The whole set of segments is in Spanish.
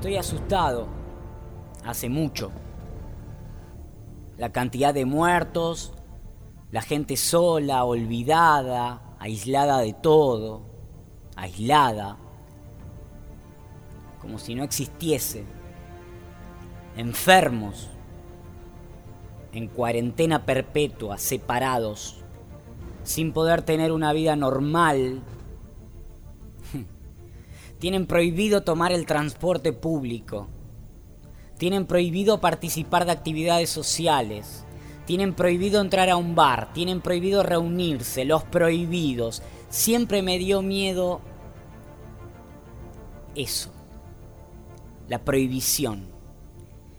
Estoy asustado. Hace mucho. La cantidad de muertos, la gente sola, olvidada, aislada de todo, aislada, como si no existiese, enfermos, en cuarentena perpetua, separados, sin poder tener una vida normal. Tienen prohibido tomar el transporte público. Tienen prohibido participar de actividades sociales. Tienen prohibido entrar a un bar. Tienen prohibido reunirse. Los prohibidos. Siempre me dio miedo eso. La prohibición.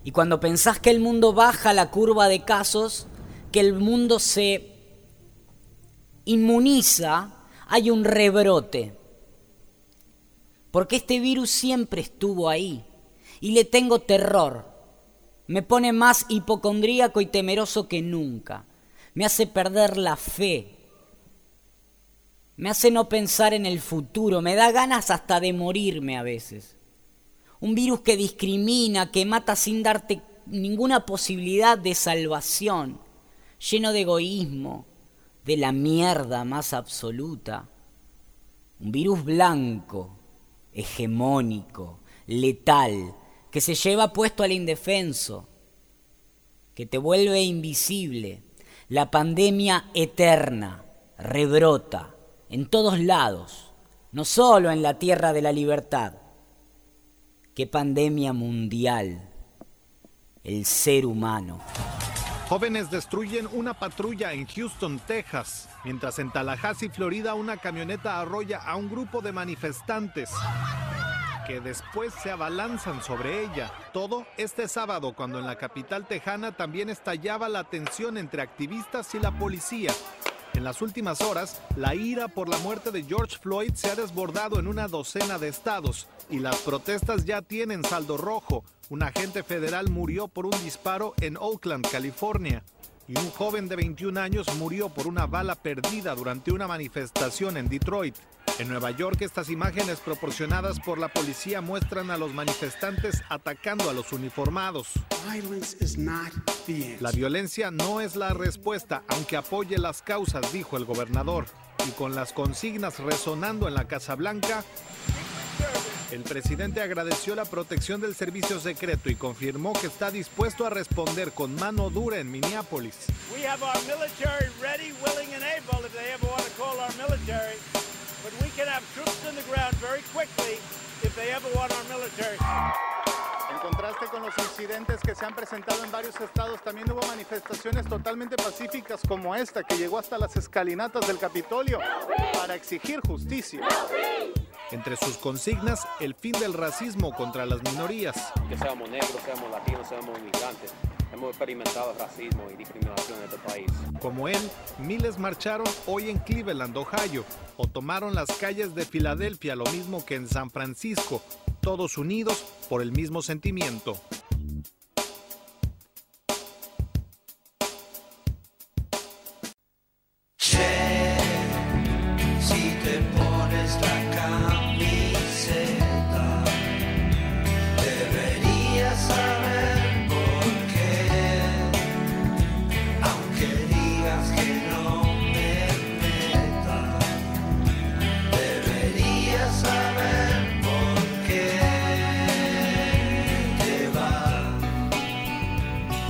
Y cuando pensás que el mundo baja la curva de casos, que el mundo se inmuniza, hay un rebrote. Porque este virus siempre estuvo ahí y le tengo terror. Me pone más hipocondríaco y temeroso que nunca. Me hace perder la fe. Me hace no pensar en el futuro. Me da ganas hasta de morirme a veces. Un virus que discrimina, que mata sin darte ninguna posibilidad de salvación. Lleno de egoísmo, de la mierda más absoluta. Un virus blanco, hegemónico, letal, que se lleva puesto al indefenso, que te vuelve invisible. La pandemia eterna rebrota en todos lados, no solo en la tierra de la libertad. Qué pandemia mundial, el ser humano. Jóvenes destruyen una patrulla en Houston, Texas, mientras en Tallahassee, Florida, una camioneta arrolla a un grupo de manifestantes que después se abalanzan sobre ella. Todo este sábado, cuando en la capital tejana también estallaba la tensión entre activistas y la policía. En las últimas horas, la ira por la muerte de George Floyd se ha desbordado en una docena de estados y las protestas ya tienen saldo rojo. Un agente federal murió por un disparo en Oakland, California. Y un joven de 21 años murió por una bala perdida durante una manifestación en Detroit. En Nueva York estas imágenes proporcionadas por la policía muestran a los manifestantes atacando a los uniformados. La violencia no es la respuesta, aunque apoye las causas, dijo el gobernador. Y con las consignas resonando en la Casa Blanca, el presidente agradeció la protección del servicio secreto y confirmó que está dispuesto a responder con mano dura en Minneapolis. We have our military ready, willing and able if they ever want to call our military. But we can have troops in the ground very quickly if they ever want our military. En contraste con los incidentes que se han presentado en varios estados, también hubo manifestaciones totalmente pacíficas como esta que llegó hasta las escalinatas del Capitolio para exigir justicia. Entre sus consignas, el fin del racismo contra las minorías. Que seamos negros, seamos latinos, seamos inmigrantes. Hemos experimentado racismo y discriminación en este país. Como él, miles marcharon hoy en Cleveland, Ohio, o tomaron las calles de Filadelfia, lo mismo que en San Francisco, todos unidos por el mismo sentimiento.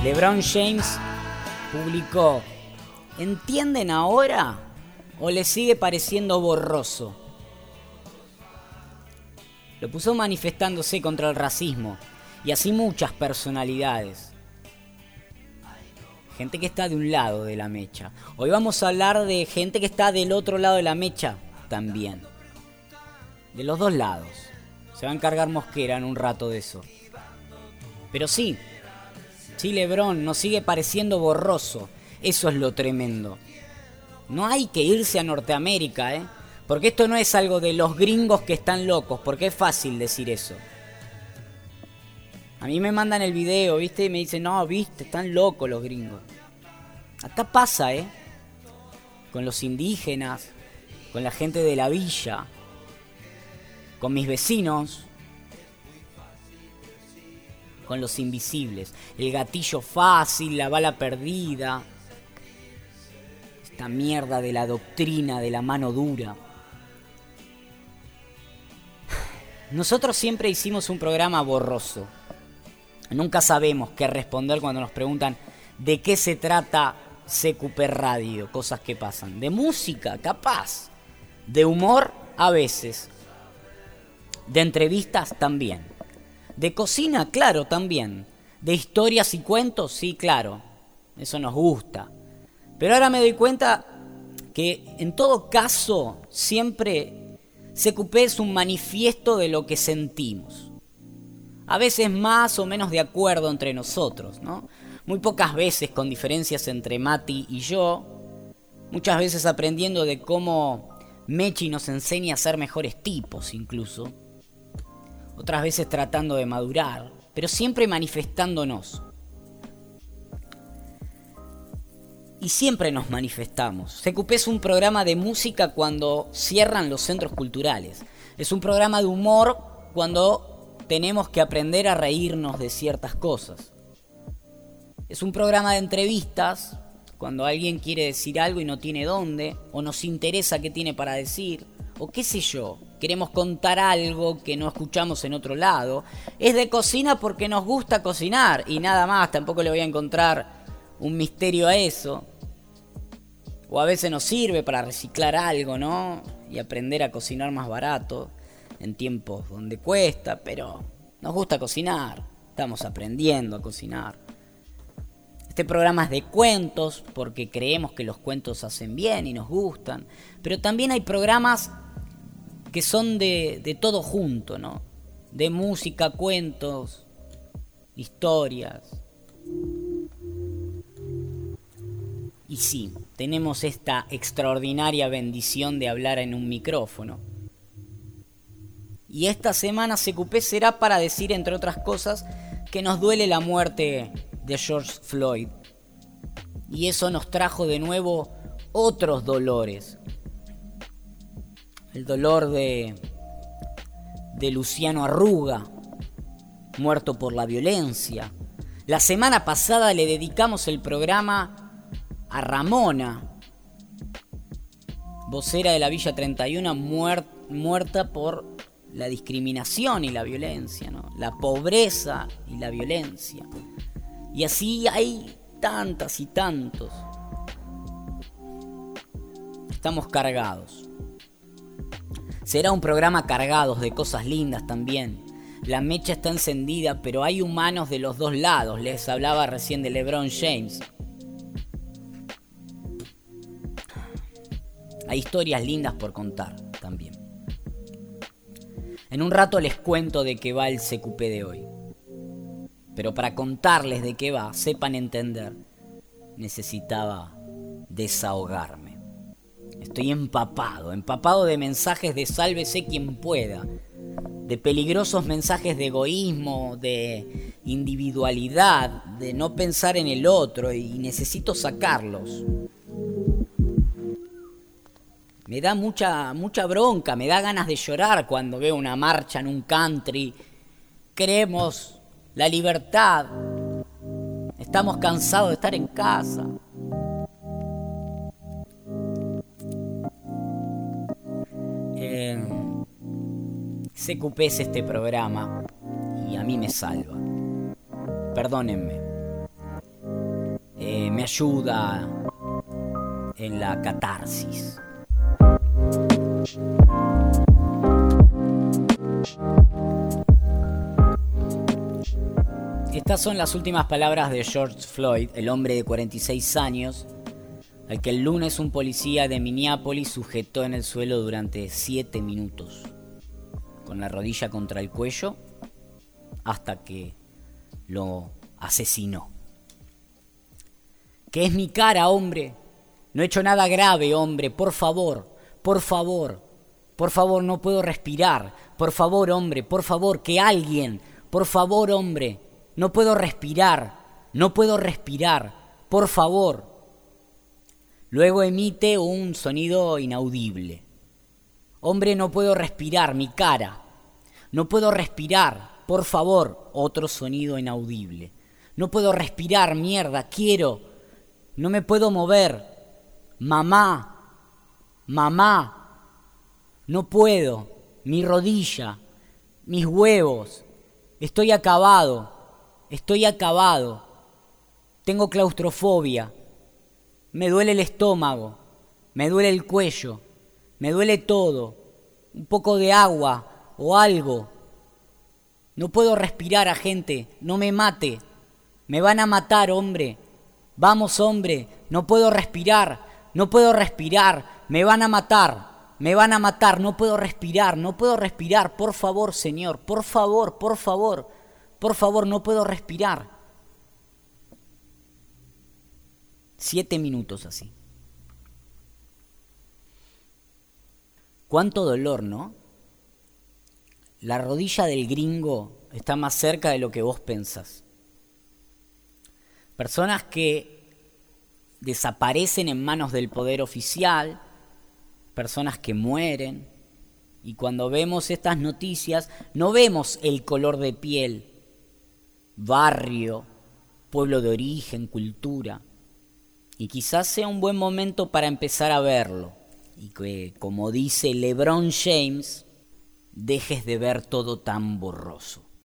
LeBron James publicó, ¿entienden ahora o le sigue pareciendo borroso? Lo puso manifestándose contra el racismo y así muchas personalidades. Gente que está de un lado de la mecha. Hoy vamos a hablar de gente que está del otro lado de la mecha también. De los dos lados. Se va a encargar Mosquera en un rato de eso. Pero sí, Sí, Lebron, nos sigue pareciendo borroso. Eso es lo tremendo. No hay que irse a Norteamérica, ¿eh? Porque esto no es algo de los gringos que están locos, porque es fácil decir eso. A mí me mandan el video, ¿viste? Y me dicen, no, viste, están locos los gringos. Acá pasa, ¿eh? Con los indígenas, con la gente de la villa, con mis vecinos. Con los invisibles. El gatillo fácil, la bala perdida. Esta mierda de la doctrina de la mano dura. Nosotros siempre hicimos un programa borroso. Nunca sabemos qué responder cuando nos preguntan de qué se trata CQP Radio, cosas que pasan. De música, capaz. De humor, a veces. De entrevistas, también. De cocina, claro, también. De historias y cuentos, sí, claro. Eso nos gusta. Pero ahora me doy cuenta que en todo caso siempre CQP es un manifiesto de lo que sentimos. A veces más o menos de acuerdo entre nosotros, ¿no? Muy pocas veces con diferencias entre Mati y yo. Muchas veces aprendiendo de cómo Mechi nos enseña a ser mejores tipos incluso otras veces tratando de madurar, pero siempre manifestándonos. Y siempre nos manifestamos. CQP es un programa de música cuando cierran los centros culturales. Es un programa de humor cuando tenemos que aprender a reírnos de ciertas cosas. Es un programa de entrevistas cuando alguien quiere decir algo y no tiene dónde, o nos interesa qué tiene para decir, o qué sé yo queremos contar algo que no escuchamos en otro lado. Es de cocina porque nos gusta cocinar y nada más, tampoco le voy a encontrar un misterio a eso. O a veces nos sirve para reciclar algo, ¿no? Y aprender a cocinar más barato en tiempos donde cuesta, pero nos gusta cocinar, estamos aprendiendo a cocinar. Este programa es de cuentos porque creemos que los cuentos hacen bien y nos gustan, pero también hay programas que son de, todo junto, ¿no? De música, cuentos, historias. Y sí, tenemos esta extraordinaria bendición de hablar en un micrófono. Y esta semana CQP será para decir, entre otras cosas, que nos duele la muerte de George Floyd. Y eso nos trajo de nuevo otros dolores, el dolor de, de Luciano Arruga, muerto por la violencia. La semana pasada le dedicamos el programa a Ramona, vocera de la Villa 31, muerta por la discriminación y la violencia, la pobreza y la violencia. Y así hay tantas y tantos. Estamos cargados. Será un programa cargado de cosas lindas también. La mecha está encendida, pero hay humanos de los dos lados. Les hablaba recién de LeBron James. Hay historias lindas por contar también. En un rato les cuento de qué va el CQP de hoy. Pero para contarles de qué va, sepan entender, necesitaba desahogarme. Estoy empapado, empapado de mensajes de sálvese quien pueda, de peligrosos mensajes de egoísmo, de individualidad, de no pensar en el otro y necesito sacarlos. Me da mucha, mucha bronca, me da ganas de llorar cuando veo una marcha en un country. Queremos la libertad. Estamos cansados de estar en casa. CQP es este programa y a mí me salva. Perdónenme. Eh, me ayuda en la catarsis. Estas son las últimas palabras de George Floyd, el hombre de 46 años, al que el lunes un policía de Minneapolis sujetó en el suelo durante 7 minutos con la rodilla contra el cuello hasta que lo asesinó. ¿Qué es mi cara, hombre? No he hecho nada grave, hombre. Por favor, por favor, por favor, no puedo respirar. Por favor, hombre, por favor, que alguien, por favor, hombre, no puedo respirar. No puedo respirar. Por favor. Luego emite un sonido inaudible. Hombre, no puedo respirar, mi cara. No puedo respirar. por favor, otro sonido inaudible. No puedo respirar, mierda, quiero. No me puedo mover. Mamá, mamá, no puedo. Mi rodilla, mis huevos. Estoy acabado, estoy acabado. Tengo claustrofobia. Me duele el estómago, me duele el cuello, me duele todo. Un poco de agua o algo. No puedo respirar a gente, no me mate. Me van a matar, hombre. Vamos, hombre, no puedo respirar, no puedo respirar, me van a matar, me van a matar, no puedo respirar, no puedo respirar, por favor, Señor, por favor, por favor, por favor, no puedo respirar. Siete minutos así. Cuánto dolor, ¿no? La rodilla del gringo está más cerca de lo que vos pensás. Personas que desaparecen en manos del poder oficial, personas que mueren, y cuando vemos estas noticias no vemos el color de piel, barrio, pueblo de origen, cultura. Y quizás sea un buen momento para empezar a verlo. Y que, como dice LeBron James, dejes de ver todo tan borroso.